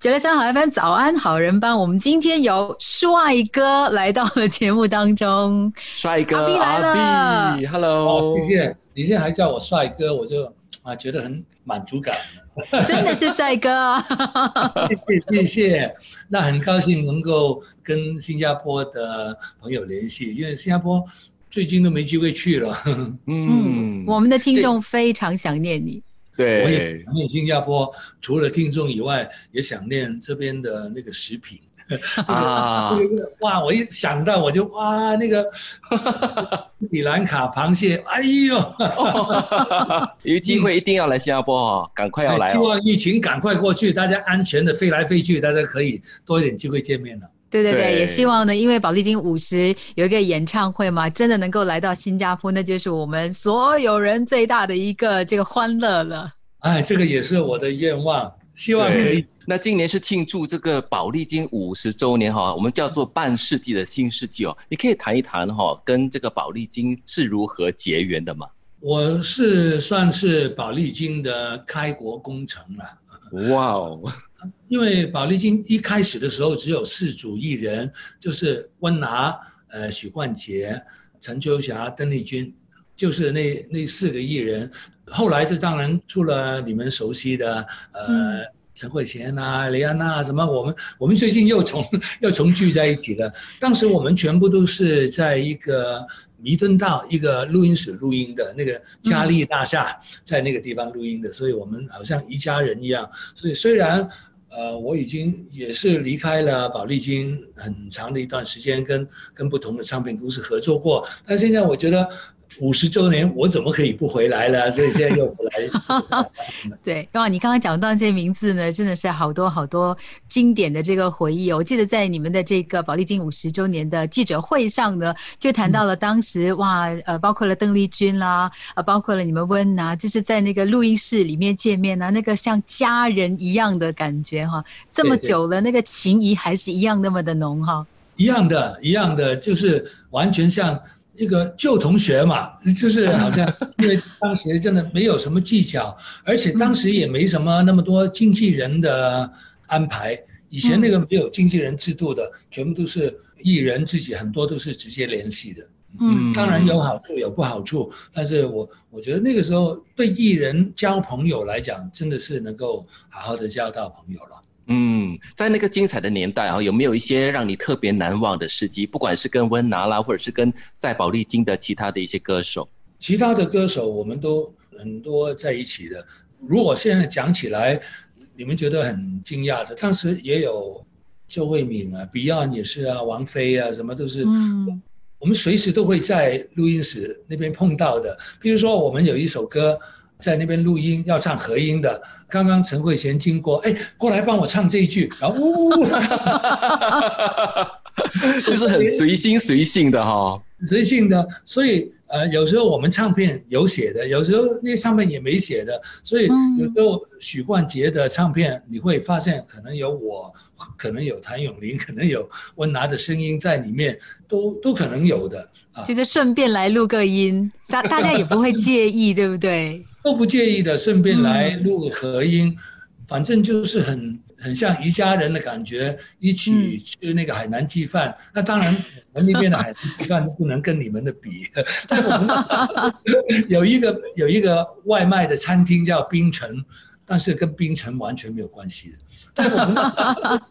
九六三好 FM 早安好人帮，我们今天有帅哥来到了节目当中，帅哥阿 B 来了 Hello，谢谢你现在还叫我帅哥，我就啊觉得很满足感。真的是帅哥啊！谢谢谢谢，那很高兴能够跟新加坡的朋友联系，因为新加坡最近都没机会去了。嗯，我们的听众非常想念你。我也念新加坡，除了听众以外，也想念这边的那个食品。啊，哇，我一想到我就哇，那个 斯里兰卡螃蟹，哎呦，有机会一定要来新加坡哦，赶快要来哦。希望疫情赶快过去，大家安全的飞来飞去，大家可以多一点机会见面了。对对对，对也希望呢，因为宝丽金五十有一个演唱会嘛，真的能够来到新加坡，那就是我们所有人最大的一个这个欢乐了。哎，这个也是我的愿望，希望可以。那今年是庆祝这个宝丽金五十周年哈，我们叫做半世纪的新世纪哦。你可以谈一谈哈，跟这个宝丽金是如何结缘的吗？我是算是宝丽金的开国功臣了。哇哦，因为宝丽金一开始的时候只有四组艺人，就是温拿、呃许冠杰、陈秋霞、邓丽君，就是那那四个艺人。后来这当然出了你们熟悉的呃。嗯陈慧娴啊，李安娜什么，我们我们最近又重又重聚在一起了。当时我们全部都是在一个弥敦道一个录音室录音的那个嘉利大厦，在那个地方录音的，所以我们好像一家人一样。所以虽然呃我已经也是离开了宝丽金很长的一段时间，跟跟不同的唱片公司合作过，但现在我觉得五十周年我怎么可以不回来了？所以现在又回来。对，哇，你刚刚讲到这些名字呢，真的是好多好多经典的这个回忆哦。我记得在你们的这个宝丽金五十周年的记者会上呢，就谈到了当时哇，呃，包括了邓丽君啦，呃，包括了你们温拿，就是在那个录音室里面见面啊，那个像家人一样的感觉哈。这么对对久了，那个情谊还是一样那么的浓哈。一样的，一样的，就是完全像一个旧同学嘛，就是好像 因为当时真的没有什么技巧，而且当时也没什么那么多经纪人的安排。以前那个没有经纪人制度的，全部都是艺人自己，很多都是直接联系的。嗯当然有好处有不好处，但是我我觉得那个时候对艺人交朋友来讲，真的是能够好好的交到朋友了。嗯，在那个精彩的年代啊，有没有一些让你特别难忘的事迹？不管是跟温拿啦，或者是跟在宝丽金的其他的一些歌手。其他的歌手我们都很多在一起的。如果现在讲起来，你们觉得很惊讶的，当时也有周慧敏啊，Beyond 也是啊，王菲啊，什么都是。嗯我们随时都会在录音室那边碰到的。比如说，我们有一首歌在那边录音，要唱合音的。刚刚陈慧娴经过，哎，过来帮我唱这一句，然后呜，就是很随心随性的哈、随性的，所以呃，有时候我们唱片有写的，有时候那些唱片也没写的，所以嗯。有时候许冠杰的唱片，你会发现可能有我，可能有谭咏麟，可能有温拿的声音在里面，都都可能有的啊，就是顺便来录个音，大大家也不会介意，对不对？都不介意的，顺便来录个合音，反正就是很很像一家人的感觉，一起嗯吃那个海南鸡饭。那当然，我们那边的海南鸡饭不能跟你们的比，但我们 有一个有一个外卖的餐厅叫冰城，但是跟冰城完全没有关系的。但我们